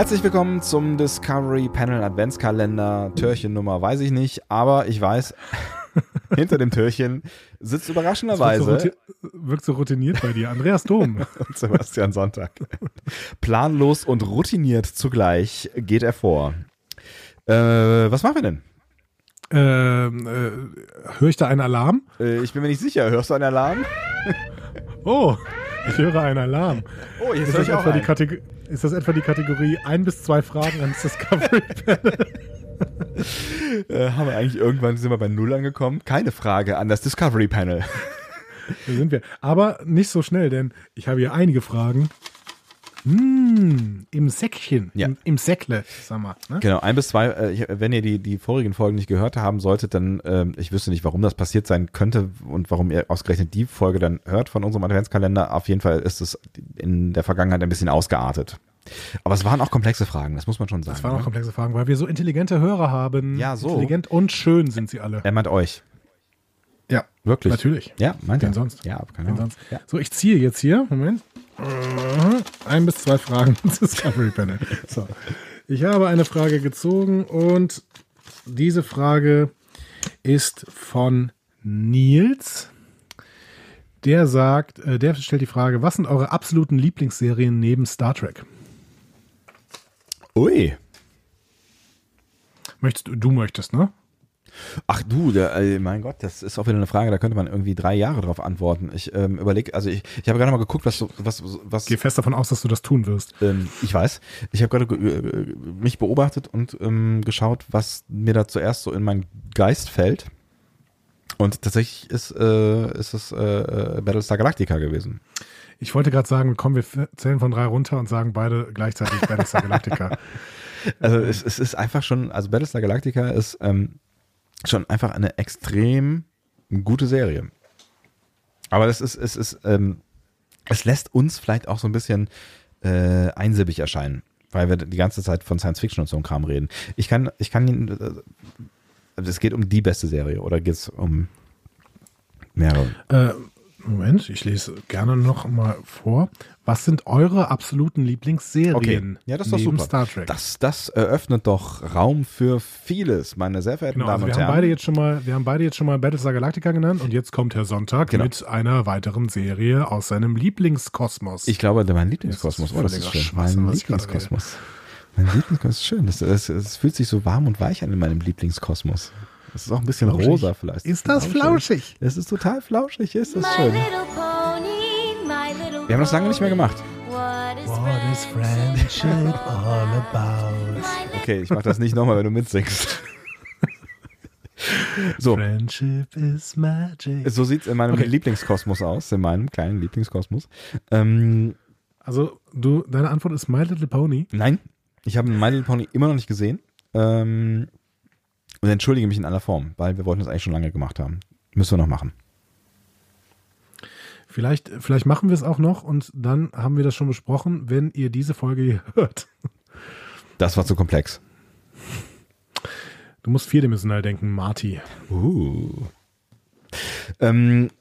Herzlich willkommen zum Discovery Panel Adventskalender. Türchennummer weiß ich nicht, aber ich weiß, hinter dem Türchen sitzt überraschenderweise. Wirkt so, wirkt so routiniert bei dir. Andreas Dom. und Sebastian Sonntag. Planlos und routiniert zugleich geht er vor. Äh, was machen wir denn? Ähm, äh, höre ich da einen Alarm? Äh, ich bin mir nicht sicher. Hörst du einen Alarm? oh, ich höre einen Alarm. Oh, jetzt ist das, etwa die. Kategor- ist das etwa die Kategorie ein bis zwei Fragen ans Discovery Panel? Äh, haben wir eigentlich irgendwann sind wir bei Null angekommen? Keine Frage an das Discovery Panel. Da sind wir. Aber nicht so schnell, denn ich habe hier einige Fragen. Hm, im Säckchen, Ja. im, im Säckle, sag mal. Ne? Genau, ein bis zwei. Äh, wenn ihr die, die vorigen Folgen nicht gehört haben solltet, dann, ähm, ich wüsste nicht, warum das passiert sein könnte und warum ihr ausgerechnet die Folge dann hört von unserem Adventskalender. Auf jeden Fall ist es in der Vergangenheit ein bisschen ausgeartet. Aber es waren auch komplexe Fragen, das muss man schon sagen. Das waren auch ne? komplexe Fragen, weil wir so intelligente Hörer haben. Ja, so. Intelligent und schön sind sie alle. Er meint euch. Ja, Wirklich? natürlich. Ja, meint Wen er. sonst? Ja, keine Wen Ahnung. sonst? Ja. So, ich ziehe jetzt hier. Moment. Ein bis zwei Fragen Discovery Panel. So. Ich habe eine Frage gezogen und diese Frage ist von Nils. Der sagt, äh, der stellt die Frage, was sind eure absoluten Lieblingsserien neben Star Trek? Ui. Möchtest du möchtest, ne? Ach du, der, äh, mein Gott, das ist auch wieder eine Frage, da könnte man irgendwie drei Jahre drauf antworten. Ich ähm, überlege, also ich, ich habe gerade mal geguckt, was, was, was Geh fest davon aus, dass du das tun wirst. Ähm, ich weiß. Ich habe gerade äh, mich beobachtet und ähm, geschaut, was mir da zuerst so in meinen Geist fällt. Und tatsächlich ist, äh, ist es äh, äh, Battlestar Galactica gewesen. Ich wollte gerade sagen, komm, wir zählen von drei runter und sagen beide gleichzeitig Battlestar Galactica. Also es, es ist einfach schon, also Battlestar Galactica ist ähm, schon einfach eine extrem gute Serie. Aber es ist, es ist, ähm, es lässt uns vielleicht auch so ein bisschen äh, einsilbig erscheinen, weil wir die ganze Zeit von Science Fiction und so einem Kram reden. Ich kann, ich kann Ihnen, äh, es geht um die beste Serie oder geht es um mehrere? Äh, Moment, ich lese gerne noch mal vor. Was sind eure absoluten Lieblingsserien ja, das ist doch super. Star Trek? Das, das eröffnet doch Raum für vieles, meine sehr verehrten genau, Damen also und Herren. beide jetzt schon mal, wir haben beide jetzt schon mal Battlestar Galactica genannt und jetzt kommt Herr Sonntag Genau. mit einer weiteren Serie aus seinem Lieblingskosmos. Ich glaube, mein Lieblingskosmos. Oh, das ist schön. Mein Lieblingskosmos. Mein Lieblingskosmos ist schön. Das, es fühlt sich so warm und weich an in meinem Lieblingskosmos. Es ist auch ein bisschen Flauschig. rosa vielleicht. ist das flauschig? Es ist total flauschig, ist das My schön. little pony, my little Wir haben das lange nicht mehr gemacht. What is What is friendship all about? Okay, ich mach das nicht nochmal, wenn du mitsingst. So, Friendship is magic. so sieht's in meinem Okay. Lieblingskosmos aus, in meinem kleinen Lieblingskosmos. Ähm, Also, du, deine Antwort ist My Little Pony. nein, ich habe My Little Pony immer noch nicht gesehen. Ähm, und entschuldige mich in aller Form, weil wir wollten das eigentlich schon lange gemacht haben. Müssen wir noch machen. Vielleicht, vielleicht machen wir es auch noch und dann haben wir das schon besprochen, wenn ihr diese Folge hier hört. Das war zu komplex. Du musst vierdimensional denken, Marty. Uh. Ähm, äh,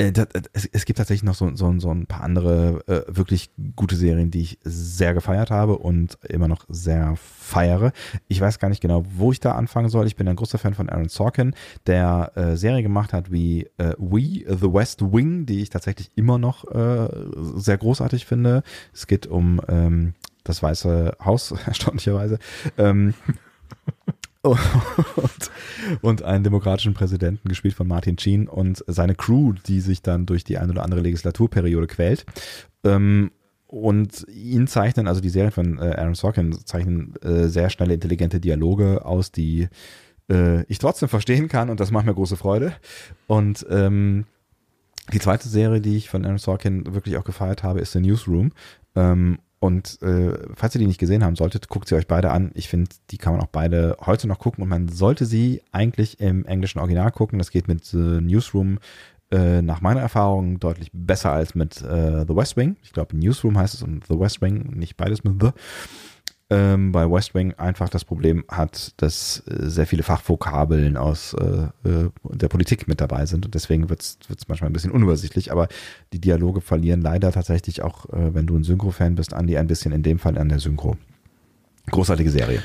es, es gibt tatsächlich noch so, so, so ein paar andere äh, wirklich gute Serien, die ich sehr gefeiert habe und immer noch sehr feiere. Ich weiß gar nicht genau, wo ich da anfangen soll. Ich bin ein großer Fan von Aaron Sorkin, der äh, Serie gemacht hat wie äh, We, The West Wing, die ich tatsächlich immer noch äh, sehr großartig finde. Es geht um ähm, das Weiße Haus, erstaunlicherweise. Ähm, und, und einen demokratischen Präsidenten, gespielt von Martin Sheen und seine Crew, die sich dann durch die eine oder andere Legislaturperiode quält. Ähm, und ihn zeichnen, also die Serien von äh, Aaron Sorkin zeichnen äh, sehr schnelle, intelligente Dialoge aus, die äh, ich trotzdem verstehen kann und das macht mir große Freude. Und ähm, die zweite Serie, die ich von Aaron Sorkin wirklich auch gefeiert habe, ist The Newsroom. Ähm, und äh, falls ihr die nicht gesehen haben solltet, guckt sie euch beide an. Ich finde, die kann man auch beide heute noch gucken und man sollte sie eigentlich im englischen Original gucken. Das geht mit The Newsroom äh, nach meiner Erfahrung deutlich besser als mit äh, The West Wing. Ich glaube, Newsroom heißt es und The West Wing, nicht beides mit The. Ähm, bei West Wing einfach das Problem hat, dass äh, sehr viele Fachvokabeln aus äh, äh, der Politik mit dabei sind und deswegen wird es manchmal ein bisschen unübersichtlich, aber die Dialoge verlieren leider tatsächlich auch, äh, wenn du ein Synchro-Fan bist, Andi, ein bisschen in dem Fall an der Synchro. Großartige Serie.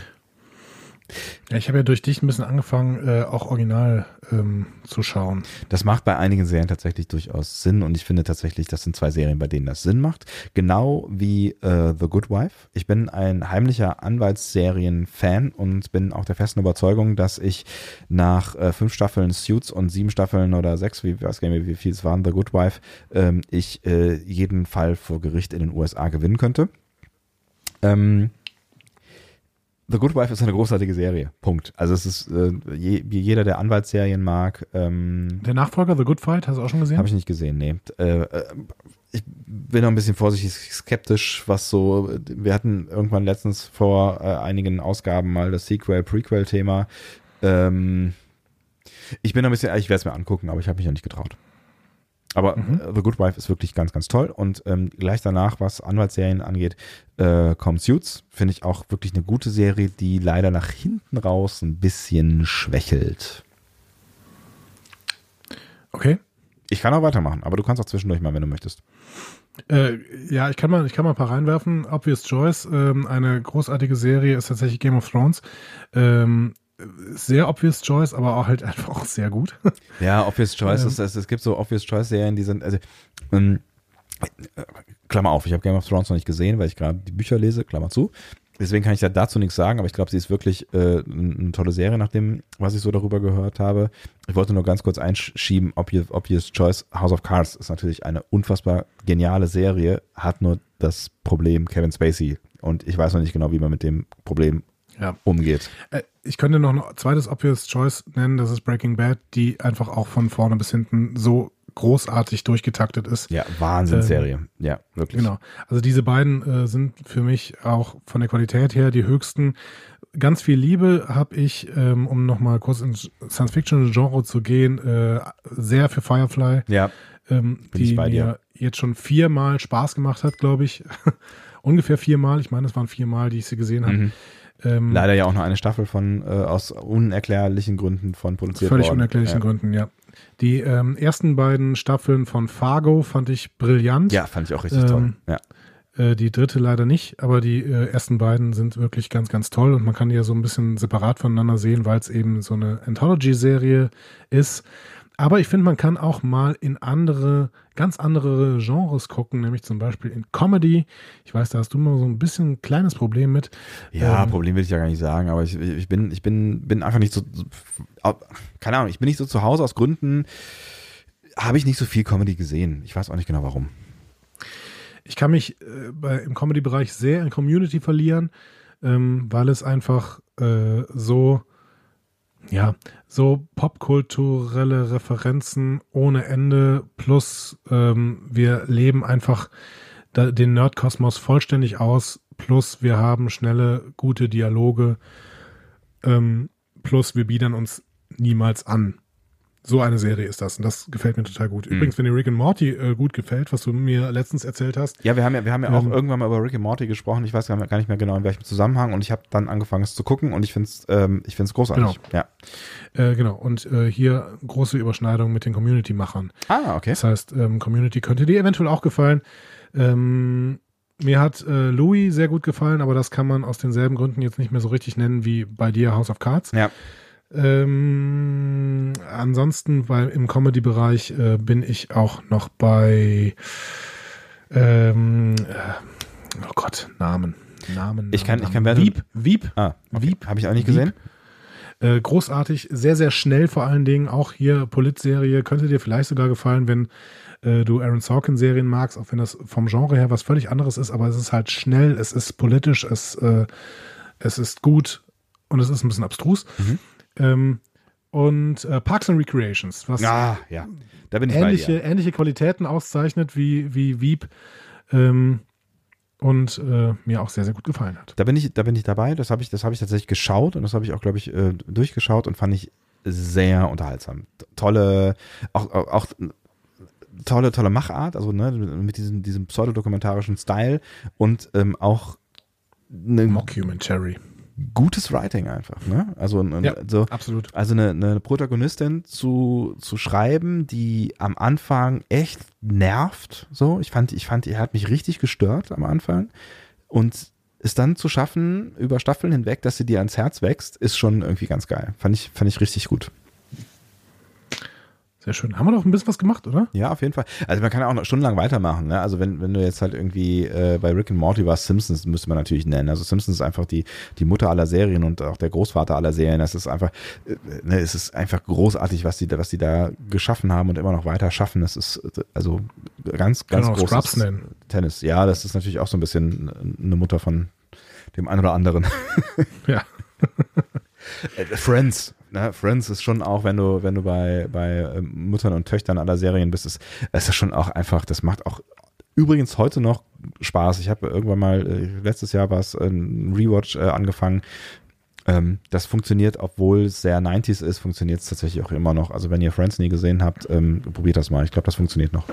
Ja, ich habe ja durch dich ein bisschen angefangen, äh, auch original ähm, zu schauen. Das macht bei einigen Serien tatsächlich durchaus Sinn und ich finde tatsächlich, das sind zwei Serien, bei denen das Sinn macht. Genau wie äh, The Good Wife. Ich bin ein heimlicher Anwaltsserien-Fan und bin auch der festen Überzeugung, dass ich nach äh, fünf Staffeln Suits und sieben Staffeln oder sechs, wie, weiß gar nicht wie viel es waren, The Good Wife, ähm, ich äh, jeden Fall vor Gericht in den USA gewinnen könnte. Ähm, The Good Wife ist eine großartige Serie. Punkt. Also es ist äh, je, wie jeder, der Anwaltsserien mag, ähm, Der Nachfolger, The Good Fight, hast du auch schon gesehen? habe ich nicht gesehen, nee. Äh, äh, ich bin noch ein bisschen vorsichtig skeptisch, was so, wir hatten irgendwann letztens vor äh, einigen Ausgaben mal das Sequel-Prequel-Thema. Ähm, ich bin noch ein bisschen, ich werde es mir angucken, aber ich habe mich noch nicht getraut. Aber Mhm. äh, The Good Wife ist wirklich ganz, ganz toll. Und ähm, gleich danach, was Anwaltsserien angeht, äh, kommt Suits. Finde ich auch wirklich eine gute Serie, die leider nach hinten raus ein bisschen schwächelt. Okay. Ich kann auch weitermachen, aber du kannst auch zwischendurch mal, wenn du möchtest. Äh, ja, ich kann mal, ich kann mal ein paar reinwerfen. Obvious Choice, ähm, eine großartige Serie ist tatsächlich Game of Thrones. Ähm, sehr obvious choice, aber auch halt einfach auch sehr gut. Ja, Obvious Choice, Ähm. ist, es, es gibt so Obvious Choice-Serien, die sind, also, ähm, äh, Klammer auf, ich habe Game of Thrones noch nicht gesehen, weil ich gerade die Bücher lese, Klammer zu. Deswegen kann ich da dazu nichts sagen, aber ich glaube, sie ist wirklich äh, eine tolle Serie, nach dem, was ich so darüber gehört habe. Ich wollte nur ganz kurz einschieben, Obvious, Obvious Choice, House of Cards ist natürlich eine unfassbar geniale Serie, hat nur das Problem Kevin Spacey. Und ich weiß noch nicht genau, wie man mit dem Problem Ja. umgeht. Äh, ich könnte noch ein zweites Obvious Choice nennen, das ist Breaking Bad, die einfach auch von vorne bis hinten so großartig durchgetaktet ist. Ja, Wahnsinnsserie. ja, wirklich. Genau. Also diese beiden äh, sind für mich auch von der Qualität her die höchsten. Ganz viel Liebe habe ich, ähm, um nochmal kurz ins Science-Fiction-Genre zu gehen, äh, sehr für Firefly, Ja, ähm, die bei mir dir. jetzt schon viermal Spaß gemacht hat, glaube ich. Ungefähr viermal. Ich meine, es waren viermal, die ich sie gesehen habe. Mhm. Ähm, Leider ja auch noch eine Staffel von äh, aus unerklärlichen Gründen von produziert Völlig worden. unerklärlichen ja. Gründen, ja. Die ähm, ersten beiden Staffeln von Fargo fand ich brillant. Ja, fand ich auch richtig Ähm, toll. Ja. Äh, die dritte leider nicht, aber die äh, ersten beiden sind wirklich ganz, ganz toll und man kann die ja so ein bisschen separat voneinander sehen, weil es eben so eine Anthology-Serie ist. Aber ich finde, man kann auch mal in andere, ganz andere Genres gucken, nämlich zum Beispiel in Comedy. Ich weiß, da hast du mal so ein bisschen ein kleines Problem mit. Ja, Ähm, Problem will ich ja gar nicht sagen, aber ich, ich bin, ich bin, bin einfach nicht so, keine Ahnung, ich bin nicht so zu Hause aus Gründen, habe ich nicht so viel Comedy gesehen. Ich weiß auch nicht genau warum. Ich kann mich äh, bei, im Comedy-Bereich sehr in Community verlieren, ähm, weil es einfach äh, so, ja, so popkulturelle Referenzen ohne Ende plus ähm, wir leben einfach da, den Nerdkosmos vollständig aus, plus wir haben schnelle, gute Dialoge, ähm, plus wir biedern uns niemals an. So eine Serie ist das und das gefällt mir total gut. Übrigens, wenn dir Rick and Morty äh, gut gefällt, was du mir letztens erzählt hast, Ja, wir haben ja, wir haben ja auch Ähm. irgendwann mal über Rick and Morty gesprochen. Ich weiß gar nicht mehr genau in welchem Zusammenhang und ich habe dann angefangen es zu gucken und ich finde es, ähm, ich finde es großartig. Ja. Äh, genau, und äh, hier große Überschneidung mit den Community-Machern. Ah, okay. Das heißt, ähm, Community könnte dir eventuell auch gefallen. Ähm, mir hat äh, Louis sehr gut gefallen, aber das kann man aus denselben Gründen jetzt nicht mehr so richtig nennen wie bei dir House of Cards. Ja. Ähm, ansonsten, weil im Comedy-Bereich äh, bin ich auch noch bei ähm, äh, oh Gott, Namen. Namen. Ich kann- Namen, ich kann werden- Wieb, Wieb, Ah, okay. Wieb. Habe ich auch nicht Wieb. gesehen. Äh, großartig, sehr, sehr schnell vor allen Dingen. Auch hier Polit-Serie könnte dir vielleicht sogar gefallen, wenn äh, du Aaron Sorkin-Serien magst, auch wenn das vom Genre her was völlig anderes ist, aber es ist halt schnell, es ist politisch, es, äh, es ist gut und es ist ein bisschen abstrus. Mhm. Ähm, und äh, Parks and Recreations, was Ah, ja. Da bin ich bei ähnliche, dir. ähnliche Qualitäten auszeichnet wie, wie Wieb ähm, und äh, mir auch sehr, sehr gut gefallen hat. Da bin ich, da bin ich dabei. Das habe ich, das habe ich tatsächlich geschaut und das habe ich auch, glaube ich, äh, durchgeschaut und fand ich sehr unterhaltsam. Tolle, auch, auch, auch tolle, tolle Machart, also ne, mit diesem, diesem pseudodokumentarischen Style und ähm, auch eine Mockumentary. Gutes Writing einfach. Ne? Also, Ja, so, absolut. also eine, eine Protagonistin zu, zu schreiben, die am Anfang echt nervt. So, ich fand, ich fand, die hat mich richtig gestört am Anfang. Und es dann zu schaffen, über Staffeln hinweg, dass sie dir ans Herz wächst, ist schon irgendwie ganz geil. Fand ich, fand ich richtig gut. Sehr schön. Haben wir doch ein bisschen was gemacht, oder? Ja, auf jeden Fall. Also man kann ja auch noch stundenlang weitermachen. Ne? Also wenn, wenn du jetzt halt irgendwie äh, bei Rick and Morty warst, Simpsons müsste man natürlich nennen. Also Simpsons ist einfach die, die Mutter aller Serien und auch der Großvater aller Serien. Das ist einfach, äh, ne, es ist einfach großartig, was die, da- was die da geschaffen haben und immer noch weiter schaffen. Das ist also ganz, ganz großes Scrubs nennen. Tennis. Ja, das ist natürlich auch so ein bisschen eine Mutter von dem einen oder anderen. Ja. Äh, Friends, ne? Friends ist schon auch, wenn du, wenn du bei, bei ähm, Müttern und Töchtern aller Serien bist, ist, ist das schon auch einfach, das macht auch übrigens heute noch Spaß. Ich habe irgendwann mal, äh, letztes Jahr war es ein Rewatch äh, angefangen. Ähm, das funktioniert, obwohl es sehr 90s ist, funktioniert es tatsächlich auch immer noch. Also wenn ihr Friends nie gesehen habt, ähm, probiert das mal. Ich glaube, das funktioniert noch.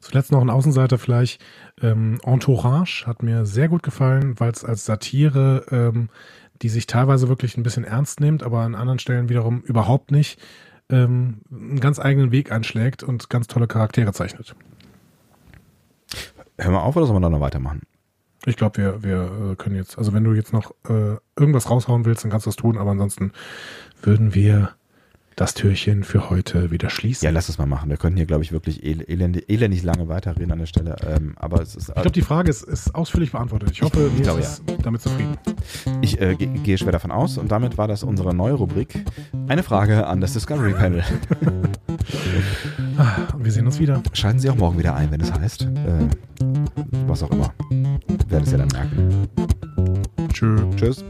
Zuletzt noch ein Außenseiter vielleicht. Ähm, Entourage hat mir sehr gut gefallen, weil es als Satire, ähm, die sich teilweise wirklich ein bisschen ernst nimmt, aber an anderen Stellen wiederum überhaupt nicht, ähm, einen ganz eigenen Weg einschlägt und ganz tolle Charaktere zeichnet. Hör mal auf oder sollen wir noch weitermachen? Ich glaube, wir, wir äh, können jetzt, also wenn du jetzt noch äh, irgendwas raushauen willst, dann kannst du das tun, aber ansonsten würden wir das Türchen für heute wieder schließen. Ja, lass es mal machen. Wir könnten hier, glaube ich, wirklich el elendig, elendig lange weiterreden an der Stelle. Ähm, aber es ist, ich glaube, die Frage ist, ist ausführlich beantwortet. Ich hoffe, Ich Nils glaube, ist damit zufrieden. Ich äh, ge- gehe schwer davon aus und damit war das unsere neue Rubrik. Eine Frage an das Discovery Panel. Ah, Und wir sehen uns wieder. Schalten Sie auch morgen wieder ein, wenn es heißt, äh, was auch immer. Werden es ja dann merken. Tschö. Tschüss.